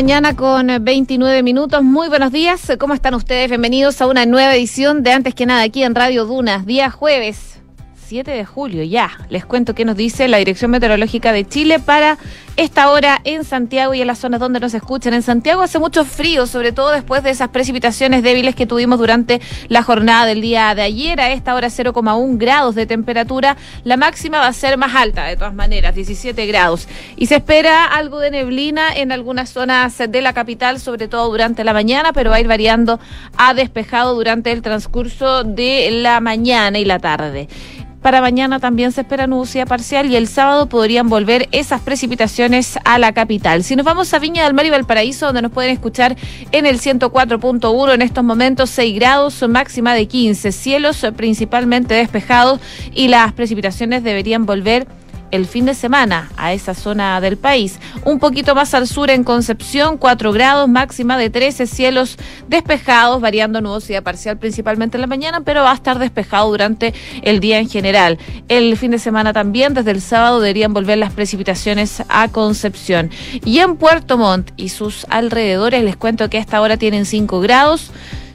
mañana con 29 minutos. Muy buenos días. ¿Cómo están ustedes? Bienvenidos a una nueva edición de Antes que nada aquí en Radio Dunas, día jueves 7 de julio. Ya, les cuento qué nos dice la Dirección Meteorológica de Chile para esta hora en Santiago y en las zonas donde nos escuchan. En Santiago hace mucho frío, sobre todo después de esas precipitaciones débiles que tuvimos durante la jornada del día de ayer. A esta hora 0,1 grados de temperatura. La máxima va a ser más alta, de todas maneras, 17 grados. Y se espera algo de neblina en algunas zonas de la capital, sobre todo durante la mañana, pero va a ir variando a despejado durante el transcurso de la mañana y la tarde. Para mañana también se espera nubosidad parcial y el sábado podrían volver esas precipitaciones a la capital. Si nos vamos a Viña del Mar y Valparaíso, donde nos pueden escuchar en el 104.1 en estos momentos 6 grados, máxima de 15, cielos principalmente despejados y las precipitaciones deberían volver el fin de semana a esa zona del país. Un poquito más al sur en Concepción, 4 grados, máxima de 13, cielos despejados, variando nubosidad parcial principalmente en la mañana, pero va a estar despejado durante el día en general. El fin de semana también, desde el sábado, deberían volver las precipitaciones a Concepción. Y en Puerto Montt y sus alrededores, les cuento que a esta hora tienen 5 grados.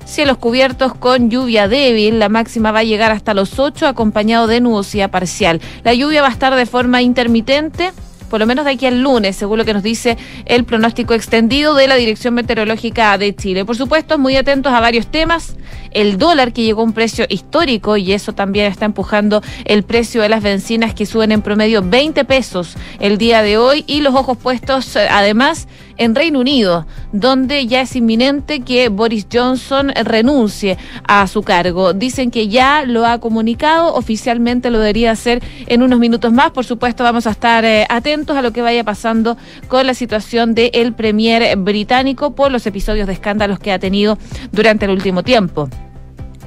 Cielos cubiertos con lluvia débil, la máxima va a llegar hasta los 8 acompañado de nubosidad parcial. La lluvia va a estar de forma intermitente por lo menos de aquí al lunes, según lo que nos dice el pronóstico extendido de la Dirección Meteorológica de Chile. Por supuesto, muy atentos a varios temas. El dólar que llegó a un precio histórico y eso también está empujando el precio de las bencinas que suben en promedio 20 pesos el día de hoy y los ojos puestos eh, además en Reino Unido, donde ya es inminente que Boris Johnson renuncie a su cargo. Dicen que ya lo ha comunicado, oficialmente lo debería hacer en unos minutos más. Por supuesto, vamos a estar eh, atentos a lo que vaya pasando con la situación del premier británico por los episodios de escándalos que ha tenido durante el último tiempo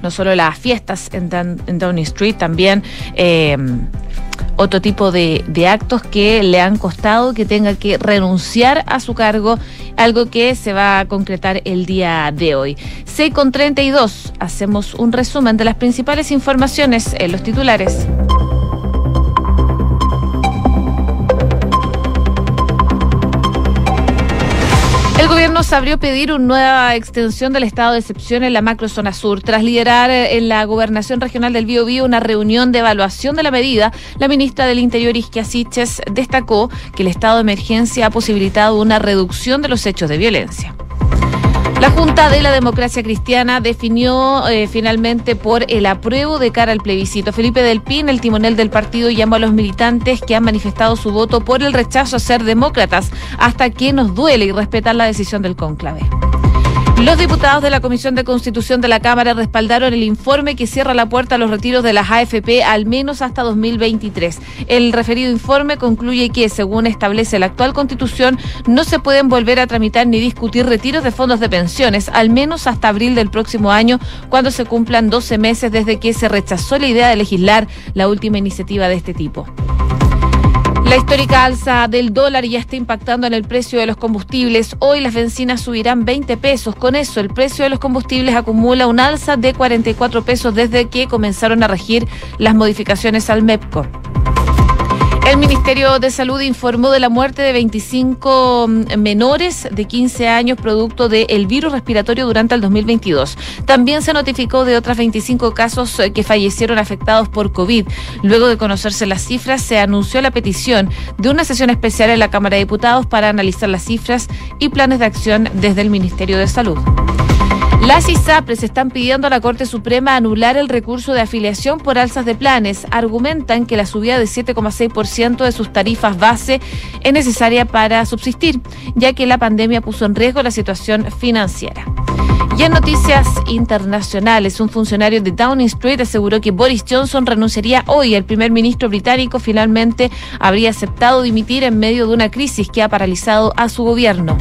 no solo las fiestas en, Downing Street, también eh, otro tipo de, de, actos que le han costado que tenga que renunciar a su cargo, algo que se va a concretar el día de hoy. 6 con 32, hacemos un resumen de las principales informaciones en los titulares. El gobierno se abrió a pedir una nueva extensión del estado de excepción en la macrozona sur. Tras liderar eh, en la gobernación regional del Biobío una reunión de evaluación de la medida, la ministra del Interior, Isquia Siches, destacó que el estado de emergencia ha posibilitado una reducción de los hechos de violencia. La Junta de la Democracia Cristiana definió eh, finalmente por el apruebo de cara al plebiscito. Felipe Del Pin, el timonel del partido, llamó a los militantes que han manifestado su voto por el rechazo a ser demócratas hasta que nos duele y respetar la decisión del cónclave. Los diputados de la Comisión de Constitución de la Cámara respaldaron el informe que cierra la puerta a los retiros de las AFP al menos hasta 2023. El referido informe concluye que, según establece la actual Constitución, no se pueden volver a tramitar ni discutir retiros de fondos de pensiones, al menos hasta abril del próximo año, cuando se cumplan 12 meses desde que se rechazó la idea de legislar la última iniciativa de este tipo. La histórica alza del dólar ya está impactando en el precio de los combustibles. Hoy las bencinas subirán 20 pesos. Con eso, el precio de los combustibles acumula un alza de 44 pesos desde que comenzaron a regir las modificaciones al MEPCO. El Ministerio de Salud informó de la muerte de 25 mm, menores de 15 años producto del virus respiratorio durante el 2022. También se notificó de otras 25 casos eh, que fallecieron afectados por COVID. Luego de conocerse las cifras, se anunció la petición de una sesión especial en la Cámara de Diputados para analizar las cifras y planes de acción desde el Ministerio de Salud. Las ISAPRES están pidiendo a la Corte Suprema anular el recurso de afiliación por alzas de planes. Argumentan que la subida de 7,6% de sus tarifas base es necesaria para subsistir, ya que la pandemia puso en riesgo la situación financiera. Y en noticias internacionales, un funcionario de Downing Street aseguró que Boris Johnson renunciaría hoy. El primer ministro británico finalmente habría aceptado dimitir en medio de una crisis que ha paralizado a su gobierno.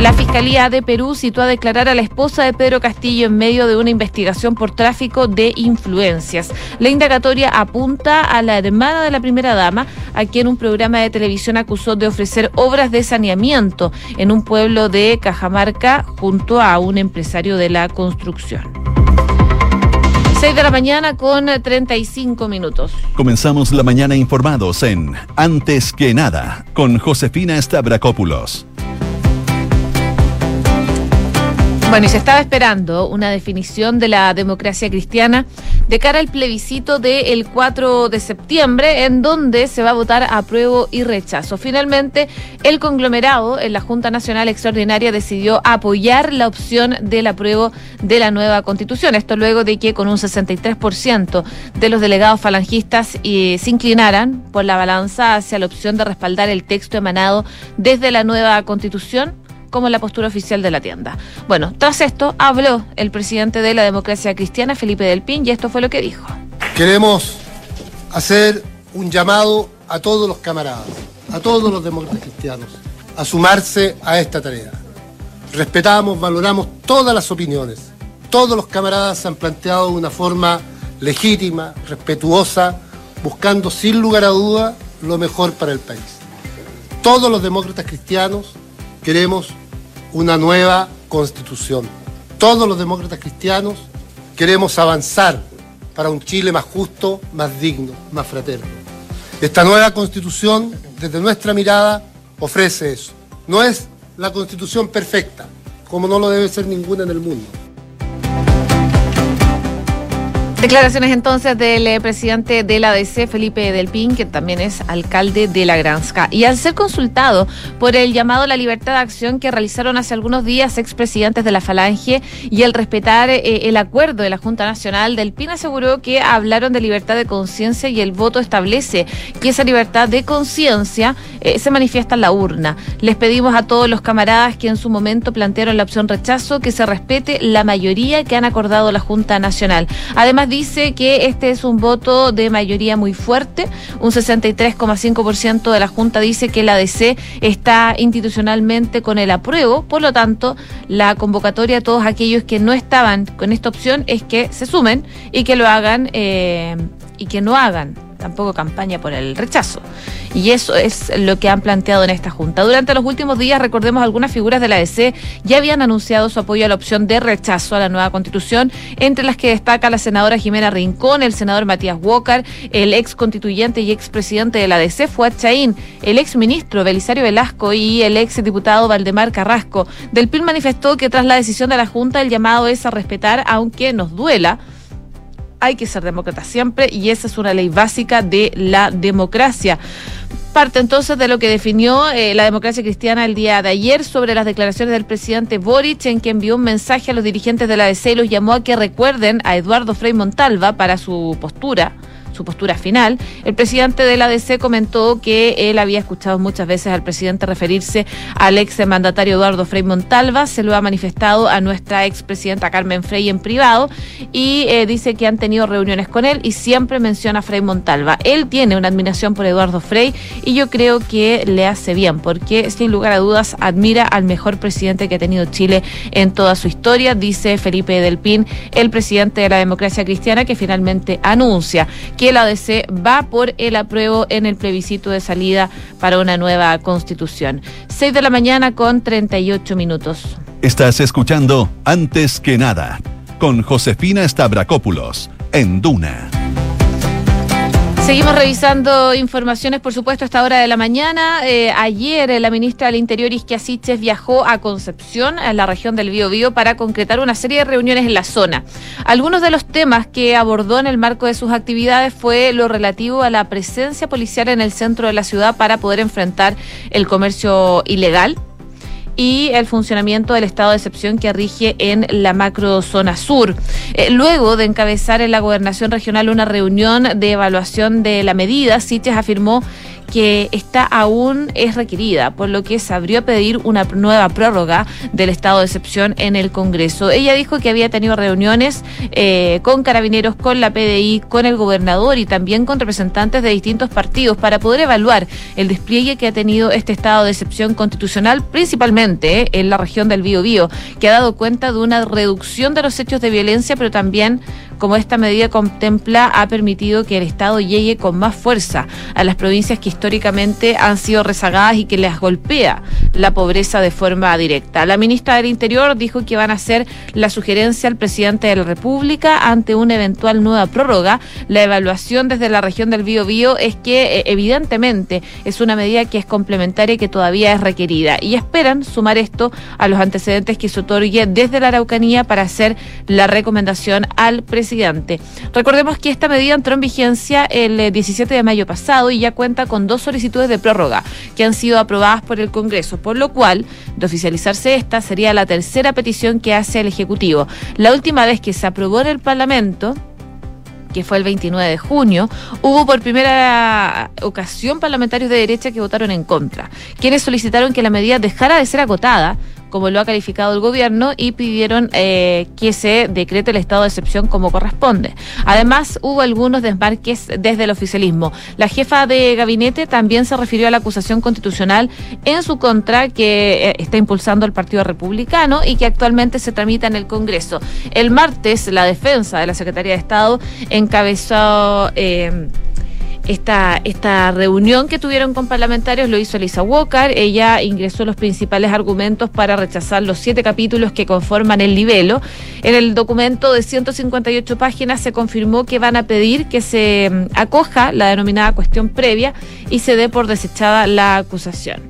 La Fiscalía de Perú citó a declarar a la esposa de Pedro Castillo en medio de una investigación por tráfico de influencias. La indagatoria apunta a la hermana de la primera dama, a quien un programa de televisión acusó de ofrecer obras de saneamiento en un pueblo de Cajamarca junto a un empresario de la construcción. 6 de la mañana con 35 minutos. Comenzamos la mañana informados en Antes que nada con Josefina Stavrakopoulos. Bueno, y se estaba esperando una definición de la democracia cristiana de cara al plebiscito del 4 de septiembre, en donde se va a votar apruebo y rechazo. Finalmente, el conglomerado en la Junta Nacional Extraordinaria decidió apoyar la opción del apruebo de la nueva constitución. Esto luego de que con un 63% de los delegados falangistas eh, se inclinaran por la balanza hacia la opción de respaldar el texto emanado desde la nueva constitución como la postura oficial de la tienda. Bueno, tras esto habló el presidente de la democracia cristiana, Felipe Del Pin, y esto fue lo que dijo. Queremos hacer un llamado a todos los camaradas, a todos los demócratas cristianos, a sumarse a esta tarea. Respetamos, valoramos todas las opiniones. Todos los camaradas han planteado de una forma legítima, respetuosa, buscando sin lugar a duda lo mejor para el país. Todos los demócratas cristianos queremos una nueva constitución. Todos los demócratas cristianos queremos avanzar para un Chile más justo, más digno, más fraterno. Esta nueva constitución, desde nuestra mirada, ofrece eso. No es la constitución perfecta, como no lo debe ser ninguna en el mundo Declaraciones entonces del eh, presidente de la ADC, Felipe Delpín, que también es alcalde de La Granska. Y al ser consultado por el llamado a la libertad de acción que realizaron hace algunos días expresidentes de la Falange y el respetar eh, el acuerdo de la Junta Nacional, Delpín aseguró que hablaron de libertad de conciencia y el voto establece que esa libertad de conciencia eh, se manifiesta en la urna. Les pedimos a todos los camaradas que en su momento plantearon la opción rechazo que se respete la mayoría que han acordado la Junta Nacional. Además, dice que este es un voto de mayoría muy fuerte. Un 63,5% de la Junta dice que la DC está institucionalmente con el apruebo. Por lo tanto, la convocatoria a todos aquellos que no estaban con esta opción es que se sumen y que lo hagan eh, y que no hagan tampoco campaña por el rechazo. Y eso es lo que han planteado en esta Junta. Durante los últimos días, recordemos, algunas figuras de la ADC ya habían anunciado su apoyo a la opción de rechazo a la nueva constitución, entre las que destaca la senadora Jimena Rincón, el senador Matías Walker, el ex constituyente y ex presidente de la ADC, Fuad Chaín, el ex ministro Belisario Velasco y el ex diputado Valdemar Carrasco. Del PIL manifestó que tras la decisión de la Junta, el llamado es a respetar, aunque nos duela hay que ser demócrata siempre y esa es una ley básica de la democracia. Parte entonces de lo que definió eh, la democracia cristiana el día de ayer sobre las declaraciones del presidente Boric, en que envió un mensaje a los dirigentes de la DC y los llamó a que recuerden a Eduardo Frei Montalva para su postura su postura final, el presidente de la ADC comentó que él había escuchado muchas veces al presidente referirse al ex mandatario Eduardo Frei Montalva, se lo ha manifestado a nuestra ex presidenta Carmen Frey en privado y eh, dice que han tenido reuniones con él y siempre menciona a Frei Montalva. Él tiene una admiración por Eduardo Frei y yo creo que le hace bien porque sin lugar a dudas admira al mejor presidente que ha tenido Chile en toda su historia, dice Felipe Delpín, el presidente de la democracia cristiana que finalmente anuncia que la ADC va por el apruebo en el plebiscito de salida para una nueva constitución. 6 de la mañana con 38 minutos. Estás escuchando Antes que nada con Josefina Stavrakopoulos en Duna. Seguimos revisando informaciones, por supuesto, a esta hora de la mañana. Eh, ayer eh, la ministra del Interior, Isquia Siches, viajó a Concepción, en la región del Biobío, para concretar una serie de reuniones en la zona. Algunos de los temas que abordó en el marco de sus actividades fue lo relativo a la presencia policial en el centro de la ciudad para poder enfrentar el comercio ilegal y el funcionamiento del estado de excepción que rige en la macrozona sur. Eh, luego de encabezar en la gobernación regional una reunión de evaluación de la medida, Siches afirmó que esta aún es requerida, por lo que se abrió a pedir una nueva prórroga del estado de excepción en el Congreso. Ella dijo que había tenido reuniones eh, con carabineros, con la PDI, con el gobernador y también con representantes de distintos partidos para poder evaluar el despliegue que ha tenido este estado de excepción constitucional, principalmente eh, en la región del Bío Bío, que ha dado cuenta de una reducción de los hechos de violencia, pero también como esta medida contempla ha permitido que el Estado llegue con más fuerza a las provincias que históricamente han sido rezagadas y que les golpea la pobreza de forma directa. La ministra del Interior dijo que van a hacer la sugerencia al presidente de la República ante una eventual nueva prórroga. La evaluación desde la región del Bío Bío es que eh, evidentemente es una medida que es complementaria y que todavía es requerida y esperan sumar esto a los antecedentes que se otorgue desde la Araucanía para hacer la recomendación al presidente. Recordemos que esta medida entró en vigencia el 17 eh, de mayo pasado y ya cuenta con dos solicitudes de prórroga que han sido aprobadas por el Congreso, por lo cual, de oficializarse esta, sería la tercera petición que hace el Ejecutivo. La última vez que se aprobó en el Parlamento, que fue el 29 de junio, hubo por primera ocasión parlamentarios de derecha que votaron en contra, quienes solicitaron que la medida dejara de ser acotada como lo ha calificado el gobierno, y pidieron eh, que se decrete el estado de excepción como corresponde. Además, hubo algunos desmarques desde el oficialismo. La jefa de gabinete también se refirió a la acusación constitucional en su contra que eh, está impulsando el Partido Republicano y que actualmente se tramita en el Congreso. El martes, la defensa de la Secretaría de Estado encabezó... Eh, esta, esta reunión que tuvieron con parlamentarios lo hizo Elisa Walker. Ella ingresó los principales argumentos para rechazar los siete capítulos que conforman el libelo. En el documento de 158 páginas se confirmó que van a pedir que se mm, acoja la denominada cuestión previa y se dé por desechada la acusación.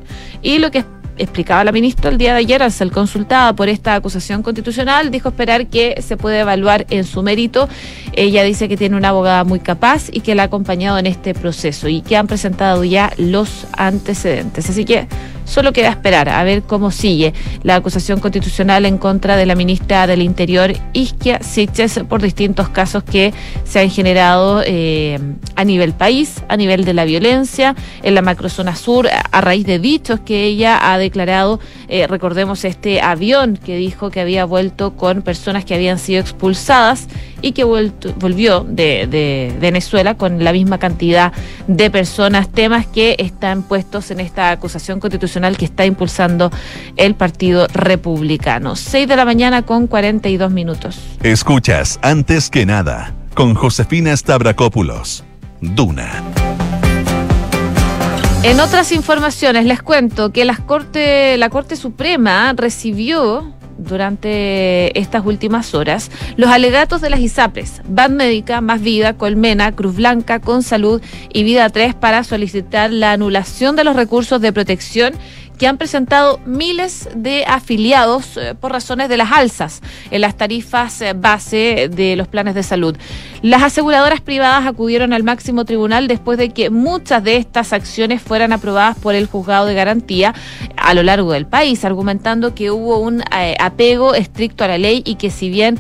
Y lo que explicaba la ministra el día de ayer al ser consultada por esta acusación constitucional, dijo esperar que se puede evaluar en su mérito. Ella dice que tiene una abogada muy capaz y que la ha acompañado en este proceso y que han presentado ya los antecedentes. Así que Solo queda esperar a ver cómo sigue la acusación constitucional en contra de la ministra del Interior, Isquia Siches, por distintos casos que se han generado eh, a nivel país, a nivel de la violencia, en la macrozona sur, a raíz de dichos que ella ha declarado, eh, recordemos este avión que dijo que había vuelto con personas que habían sido expulsadas y que volvió de, de, Venezuela con la misma cantidad de personas, temas que están puestos en esta acusación constitucional que está impulsando el Partido Republicano. 6 de la mañana con 42 minutos. Escuchas, antes que nada, con Josefina Stavrakopoulos, Duna. En otras informaciones les cuento que la Corte, la Corte Suprema recibió durante estas últimas horas los alegatos de las ISAPRES, Ban Médica, Más Vida, Colmena, Cruz Blanca, Con Salud y Vida 3 para solicitar la anulación de los recursos de protección que han presentado miles de afiliados eh, por razones de las alzas en las tarifas eh, base de los planes de salud. Las aseguradoras privadas acudieron al máximo tribunal después de que muchas de estas acciones fueran aprobadas por el juzgado de garantía a lo largo del país, argumentando que hubo un eh, apego estricto a la ley y que si bien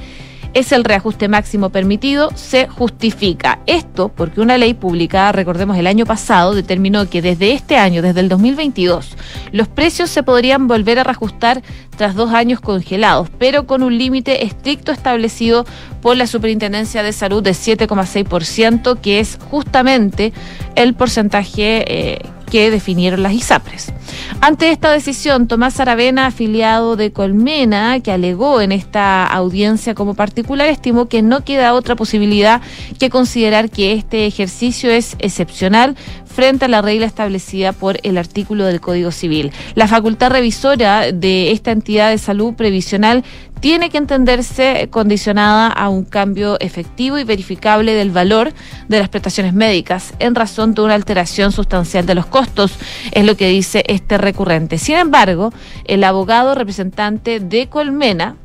es el reajuste máximo permitido, se justifica. Esto porque una ley publicada, recordemos, el año pasado determinó que desde este año, desde el 2022, los precios se podrían volver a reajustar tras dos años congelados, pero con un límite estricto establecido por la Superintendencia de Salud de 7,6%, que es justamente el porcentaje eh, que definieron las ISAPRES. Ante esta decisión, Tomás Aravena, afiliado de Colmena, que alegó en esta audiencia como particular, estimó que no queda otra posibilidad que considerar que este ejercicio es excepcional frente a la regla establecida por el artículo del Código Civil. La facultad revisora de esta entidad de salud previsional tiene que entenderse condicionada a un cambio efectivo y verificable del valor de las prestaciones médicas en razón de una alteración sustancial de los costos, es lo que dice este recurrente. Sin embargo, el abogado representante de Colmena,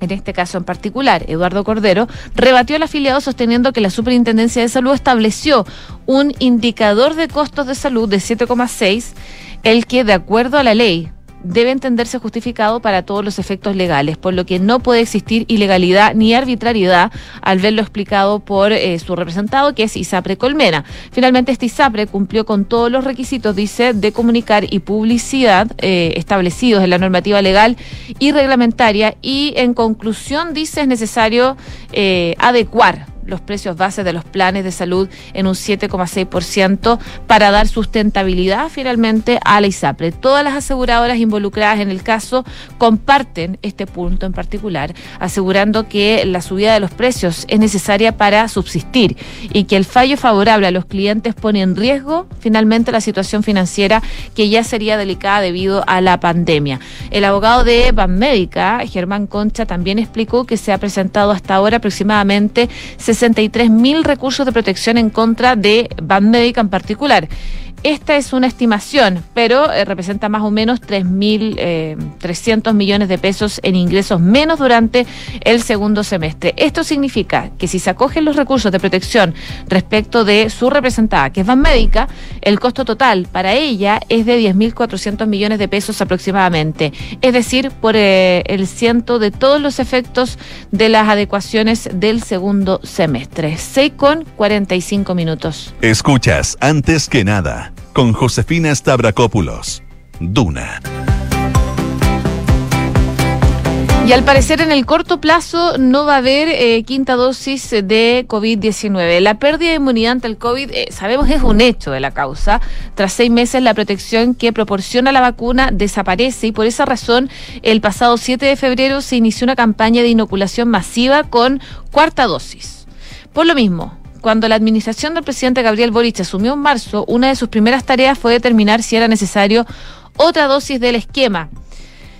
en este caso en particular, Eduardo Cordero, rebatió al afiliado sosteniendo que la Superintendencia de Salud estableció un indicador de costos de salud de 7,6, el que, de acuerdo a la ley debe entenderse justificado para todos los efectos legales, por lo que no puede existir ilegalidad ni arbitrariedad al verlo explicado por eh, su representado, que es Isapre Colmena. Finalmente, este Isapre cumplió con todos los requisitos, dice, de comunicar y publicidad eh, establecidos en la normativa legal y reglamentaria y, en conclusión, dice, es necesario eh, adecuar los precios bases de los planes de salud en un 7,6% para dar sustentabilidad finalmente a la ISAPRE. Todas las aseguradoras involucradas en el caso comparten este punto en particular, asegurando que la subida de los precios es necesaria para subsistir y que el fallo favorable a los clientes pone en riesgo finalmente la situación financiera que ya sería delicada debido a la pandemia. El abogado de Banmédica, Germán Concha, también explicó que se ha presentado hasta ahora aproximadamente 60 63.000 recursos de protección en contra de Van Banmédica en particular. Esta es una estimación, pero eh, representa más o menos 3.300 eh, millones de pesos en ingresos menos durante el segundo semestre. Esto significa que si se acogen los recursos de protección respecto de su representada, que es Banmédica, el costo total para ella es de 10.400 millones de pesos aproximadamente. Es decir, por eh, el ciento de todos los efectos de las adecuaciones del segundo semestre. 6 con 45 minutos. Escuchas, antes que nada con Josefina Stavrakopoulos. Duna. Y al parecer en el corto plazo no va a haber eh, quinta dosis de COVID-19. La pérdida de inmunidad ante el COVID, eh, sabemos, es un hecho de la causa. Tras seis meses la protección que proporciona la vacuna desaparece y por esa razón el pasado 7 de febrero se inició una campaña de inoculación masiva con cuarta dosis. Por lo mismo, cuando la administración del presidente Gabriel Boric asumió en marzo, una de sus primeras tareas fue determinar si era necesario otra dosis del esquema.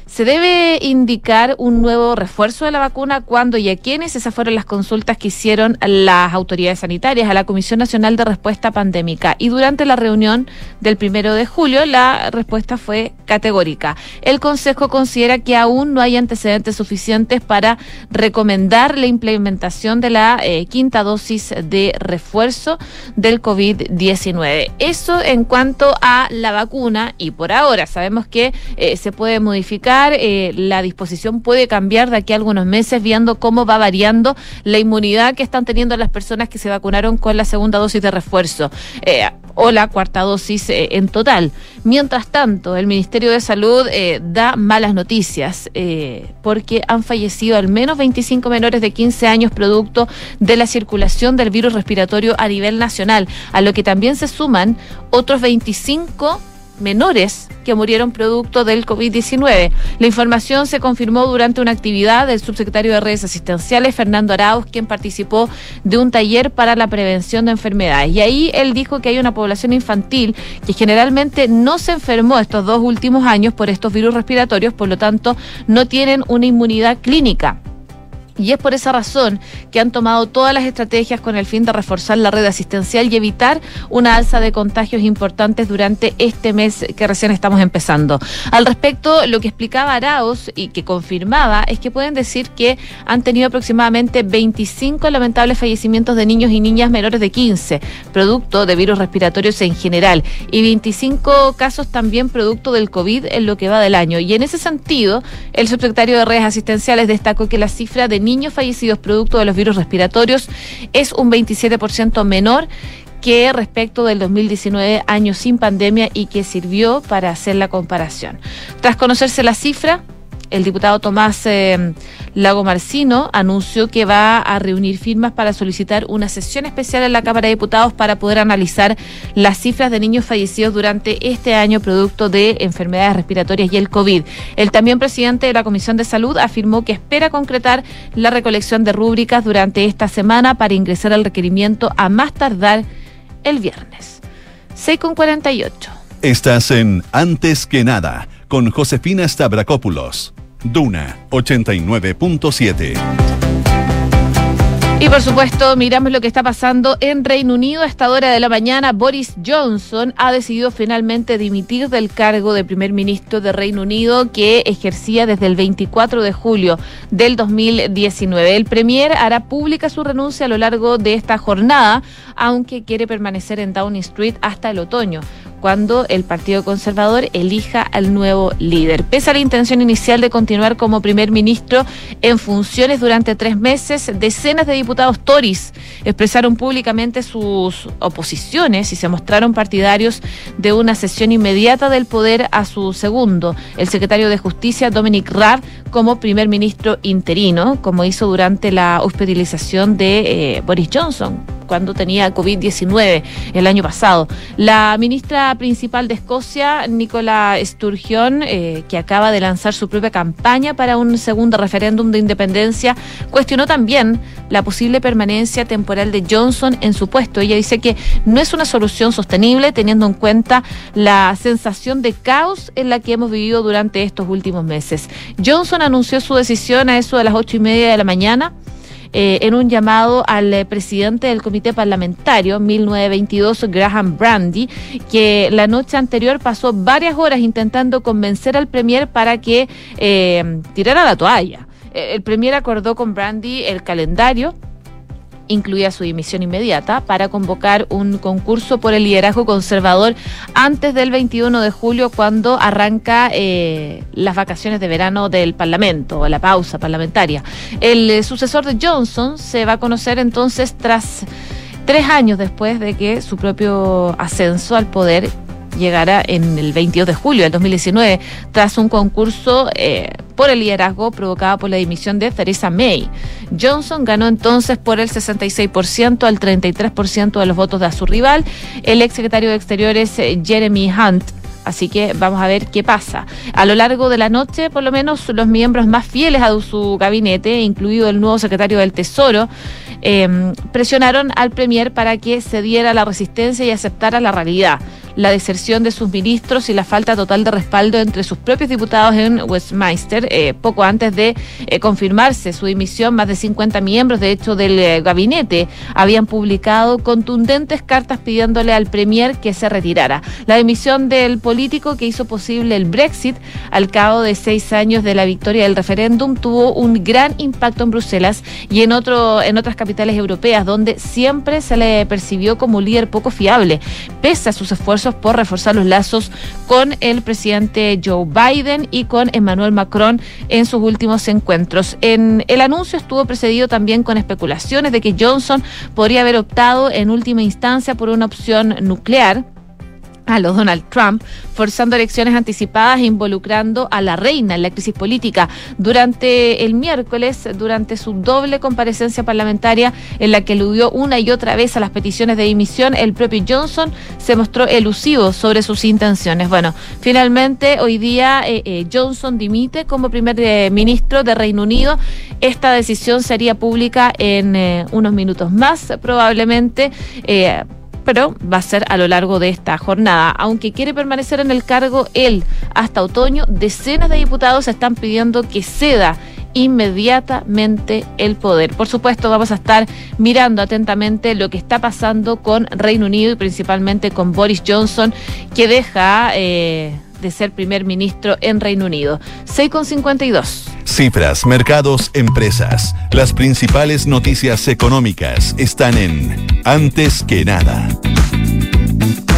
¿Se debe indicar un nuevo refuerzo de la vacuna? ¿Cuándo y a quiénes? Esas fueron las consultas que hicieron las autoridades sanitarias a la Comisión Nacional de Respuesta Pandémica. Y durante la reunión del primero de julio, la respuesta fue categórica. El Consejo considera que aún no hay antecedentes suficientes para recomendar la implementación de la eh, quinta dosis de refuerzo del COVID-19. Eso en cuanto a la vacuna y por ahora sabemos que eh, se puede modificar eh, la disposición puede cambiar de aquí a algunos meses, viendo cómo va variando la inmunidad que están teniendo las personas que se vacunaron con la segunda dosis de refuerzo. Eh, o la cuarta dosis eh, en total. Mientras tanto, el Ministerio de Salud da malas noticias porque han fallecido al menos 25 menores de 15 años producto de la circulación del virus respiratorio a nivel nacional, a lo que también se suman otros 25 menores que murieron producto del COVID-19. La información se confirmó durante una actividad del subsecretario de redes asistenciales, Fernando Arauz, quien participó de un taller para la prevención de enfermedades. Y ahí él dijo que hay una población infantil que generalmente no se enfermó estos dos últimos años por estos virus respiratorios, por lo tanto no tienen una inmunidad clínica. Y es por esa razón que han tomado todas las estrategias con el fin de reforzar la red asistencial y evitar una alza de contagios importantes durante este mes que recién estamos empezando. Al respecto, lo que explicaba Arauz y que confirmaba es que pueden decir que han tenido aproximadamente 25 lamentables fallecimientos de niños y niñas menores de 15, producto de virus respiratorios en general, y 25 casos también producto del COVID en lo que va del año. Y en ese sentido, el subsecretario de redes asistenciales destacó que la cifra de niños fallecidos producto de los virus respiratorios es un 27% menor que respecto del 2019 año sin pandemia y que sirvió para hacer la comparación. Tras conocerse la cifra, el diputado Tomás eh, Lago Marcino anunció que va a reunir firmas para solicitar una sesión especial en la Cámara de Diputados para poder analizar las cifras de niños fallecidos durante este año producto de enfermedades respiratorias y el COVID. El también presidente de la Comisión de Salud afirmó que espera concretar la recolección de rúbricas durante esta semana para ingresar al requerimiento a más tardar el viernes. 6 con 48. Estás en Antes que nada con Josefina Stavrakopoulos. Duna 89.7. Y por supuesto, miramos lo que está pasando en Reino Unido. A esta hora de la mañana, Boris Johnson ha decidido finalmente dimitir del cargo de primer ministro de Reino Unido que ejercía desde el 24 de julio del 2019. El premier hará pública su renuncia a lo largo de esta jornada, aunque quiere permanecer en Downing Street hasta el otoño cuando el Partido Conservador elija al nuevo líder. Pese a la intención inicial de continuar como primer ministro en funciones durante tres meses, decenas de Tories expresaron públicamente sus oposiciones y se mostraron partidarios de una sesión inmediata del poder a su segundo, el secretario de Justicia Dominic Raab, como primer ministro interino, como hizo durante la hospitalización de eh, Boris Johnson cuando tenía COVID-19 el año pasado. La ministra principal de Escocia, Nicola Sturgeon, eh, que acaba de lanzar su propia campaña para un segundo referéndum de independencia, cuestionó también la posible permanencia temporal de Johnson en su puesto. Ella dice que no es una solución sostenible teniendo en cuenta la sensación de caos en la que hemos vivido durante estos últimos meses. Johnson anunció su decisión a eso de las ocho y media de la mañana eh, en un llamado al eh, presidente del comité parlamentario 1922, Graham Brandy, que la noche anterior pasó varias horas intentando convencer al premier para que eh, tirara la toalla. El premier acordó con Brandy el calendario incluía su dimisión inmediata para convocar un concurso por el liderazgo conservador antes del 21 de julio cuando arranca eh, las vacaciones de verano del Parlamento o la pausa parlamentaria. El eh, sucesor de Johnson se va a conocer entonces tras tres años después de que su propio ascenso al poder llegara en el 22 de julio del 2019 tras un concurso eh, por el liderazgo provocado por la dimisión de Theresa May. Johnson ganó entonces por el 66% al 33% de los votos de su rival, el ex secretario de Exteriores eh, Jeremy Hunt. Así que vamos a ver qué pasa. A lo largo de la noche, por lo menos los miembros más fieles a su gabinete, incluido el nuevo secretario del Tesoro, eh, presionaron al Premier para que cediera la resistencia y aceptara la realidad la deserción de sus ministros y la falta total de respaldo entre sus propios diputados en Westminster. Eh, poco antes de eh, confirmarse su dimisión, más de 50 miembros, de hecho, del eh, gabinete habían publicado contundentes cartas pidiéndole al Premier que se retirara. La dimisión del político que hizo posible el Brexit al cabo de seis años de la victoria del referéndum tuvo un gran impacto en Bruselas y en, otro, en otras capitales europeas, donde siempre se le percibió como un líder poco fiable, pese a sus esfuerzos por reforzar los lazos con el presidente Joe Biden y con Emmanuel Macron en sus últimos encuentros. En el anuncio estuvo precedido también con especulaciones de que Johnson podría haber optado en última instancia por una opción nuclear a los Donald Trump, forzando elecciones anticipadas e involucrando a la reina en la crisis política. Durante el miércoles, durante su doble comparecencia parlamentaria en la que eludió una y otra vez a las peticiones de dimisión, el propio Johnson se mostró elusivo sobre sus intenciones. Bueno, finalmente hoy día eh, eh, Johnson dimite como primer eh, ministro de Reino Unido. Esta decisión sería pública en unos minutos más, probablemente pero va a ser a lo largo de esta jornada. Aunque quiere permanecer en el cargo él hasta otoño, decenas de diputados están pidiendo que ceda inmediatamente el poder. Por supuesto, vamos a estar mirando atentamente lo que está pasando con Reino Unido y principalmente con Boris Johnson, que deja eh, de ser primer ministro en Reino Unido. 6,52. Cifras, mercados, empresas. Las principales noticias económicas están en Antes que nada.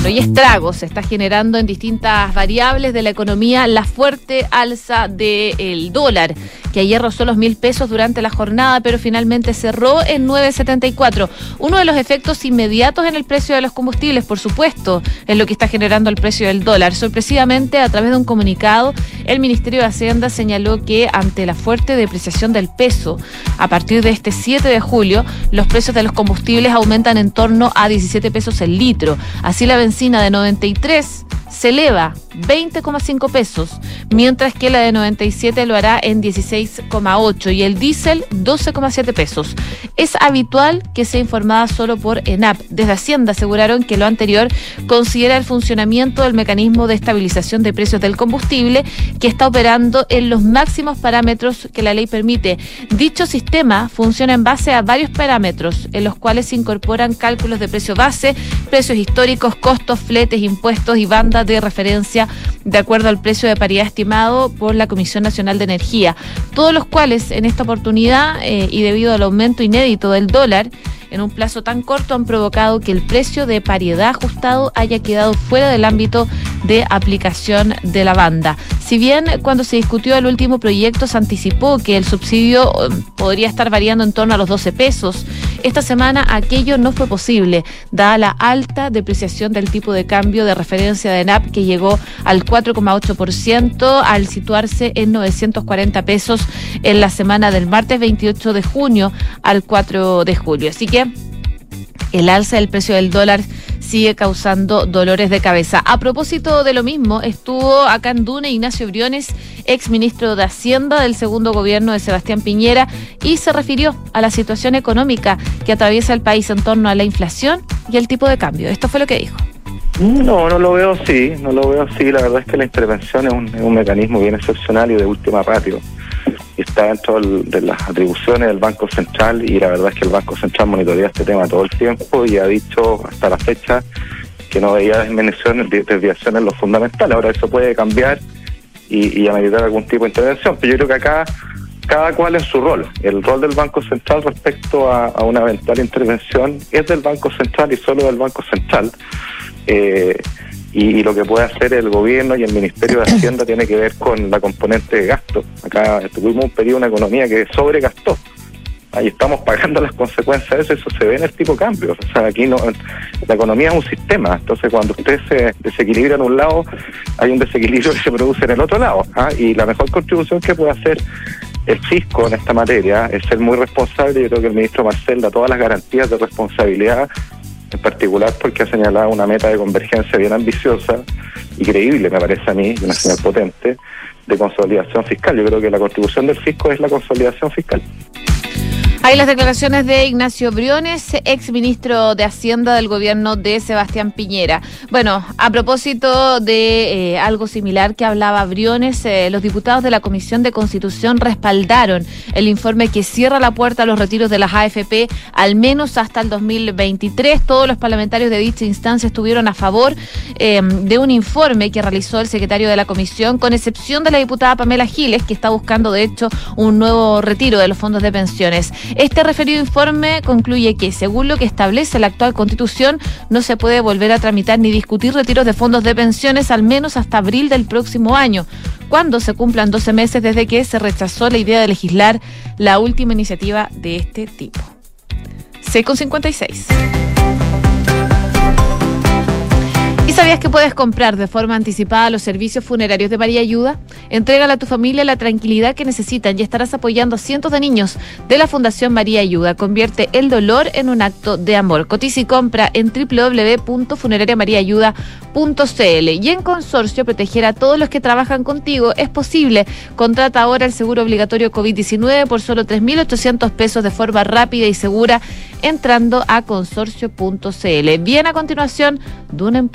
Bueno, y estragos se está generando en distintas variables de la economía la fuerte alza del dólar, que ayer rozó los mil pesos durante la jornada, pero finalmente cerró en 9,74. Uno de los efectos inmediatos en el precio de los combustibles, por supuesto, es lo que está generando el precio del dólar. Sorpresivamente, a través de un comunicado, el Ministerio de Hacienda señaló que ante la fuerte depreciación del peso, a partir de este 7 de julio, los precios de los combustibles aumentan en torno a 17 pesos el litro. Así la benzina de 93 se eleva 20,5 pesos, mientras que la de 97 lo hará en 16,8 y el diésel 12,7 pesos. Es habitual que sea informada solo por ENAP. Desde Hacienda aseguraron que lo anterior considera el funcionamiento del mecanismo de estabilización de precios del combustible que está operando en los máximos parámetros que la ley permite. Dicho sistema funciona en base a varios parámetros en los cuales se incorporan cálculos de precio base, precios históricos, costos, fletes, impuestos y bandas de referencia de acuerdo al precio de paridad estimado por la Comisión Nacional de Energía, todos los cuales en esta oportunidad eh, y debido al aumento inédito del dólar, en un plazo tan corto han provocado que el precio de pariedad ajustado haya quedado fuera del ámbito de aplicación de la banda. Si bien cuando se discutió el último proyecto se anticipó que el subsidio um, podría estar variando en torno a los 12 pesos, esta semana aquello no fue posible, dada la alta depreciación del tipo de cambio de referencia de NAP que llegó al 4,8% al situarse en 940 pesos en la semana del martes 28 de junio al 4 de julio. Así que el alza del precio del dólar sigue causando dolores de cabeza. A propósito de lo mismo, estuvo acá en Dune Ignacio Briones, ex ministro de Hacienda del segundo gobierno de Sebastián Piñera, y se refirió a la situación económica que atraviesa el país en torno a la inflación y el tipo de cambio. Esto fue lo que dijo. No, no lo veo así, no lo veo así. La verdad es que la intervención es un, mecanismo bien excepcional y de última ratio está dentro de las atribuciones del Banco Central y la verdad es que el Banco Central monitorea este tema todo el tiempo y ha dicho hasta la fecha que no veía desviaciones, en lo fundamental. Ahora eso puede cambiar y, y ameritar algún tipo de intervención, pero yo creo que acá cada cual en su rol. El rol del Banco Central respecto a, a una eventual intervención es del Banco Central y solo del Banco Central. Eh, y, lo que puede hacer el gobierno y el Ministerio de Hacienda tiene que ver con la componente de gasto. Acá tuvimos un periodo una economía que sobregastó. Ahí estamos pagando las consecuencias de eso, eso se ve en el tipo de cambio. O sea, aquí no, la economía es un sistema, entonces cuando usted se desequilibra en un lado, hay un desequilibrio que se produce en el otro lado. ¿ah? Y la mejor contribución que puede hacer el fisco en esta materia es ser muy responsable. Yo creo que el ministro Marcel da todas las garantías de responsabilidad en particular porque ha señalado una meta de convergencia bien ambiciosa y creíble, me parece a mí, una señal potente de consolidación fiscal. Yo creo que la contribución del fisco es la consolidación fiscal. Hay las declaraciones de Ignacio Briones, ex ministro de Hacienda del gobierno de Sebastián Piñera. Bueno, a propósito de eh, algo similar que hablaba Briones, eh, los diputados de la Comisión de Constitución respaldaron el informe que cierra la puerta a los retiros de las AFP al menos hasta el 2023. Todos los parlamentarios de dicha instancia estuvieron a favor eh, de un informe que realizó el secretario de la Comisión, con excepción de la diputada Pamela Giles, que está buscando de hecho un nuevo retiro de los fondos de pensiones. Este referido informe concluye que, según lo que establece la actual constitución, no se puede volver a tramitar ni discutir retiros de fondos de pensiones al menos hasta abril del próximo año, cuando se cumplan 12 meses desde que se rechazó la idea de legislar la última iniciativa de este tipo. C con 56. Sabías que puedes comprar de forma anticipada los servicios funerarios de María Ayuda? Entrégale a tu familia la tranquilidad que necesitan y estarás apoyando a cientos de niños de la Fundación María Ayuda. Convierte el dolor en un acto de amor. Cotiza y compra en www.funerariamariaayuda.cl. Y en consorcio, proteger a todos los que trabajan contigo es posible. Contrata ahora el seguro obligatorio COVID-19 por solo 3.800 pesos de forma rápida y segura entrando a consorcio.cl. Bien a continuación, Duna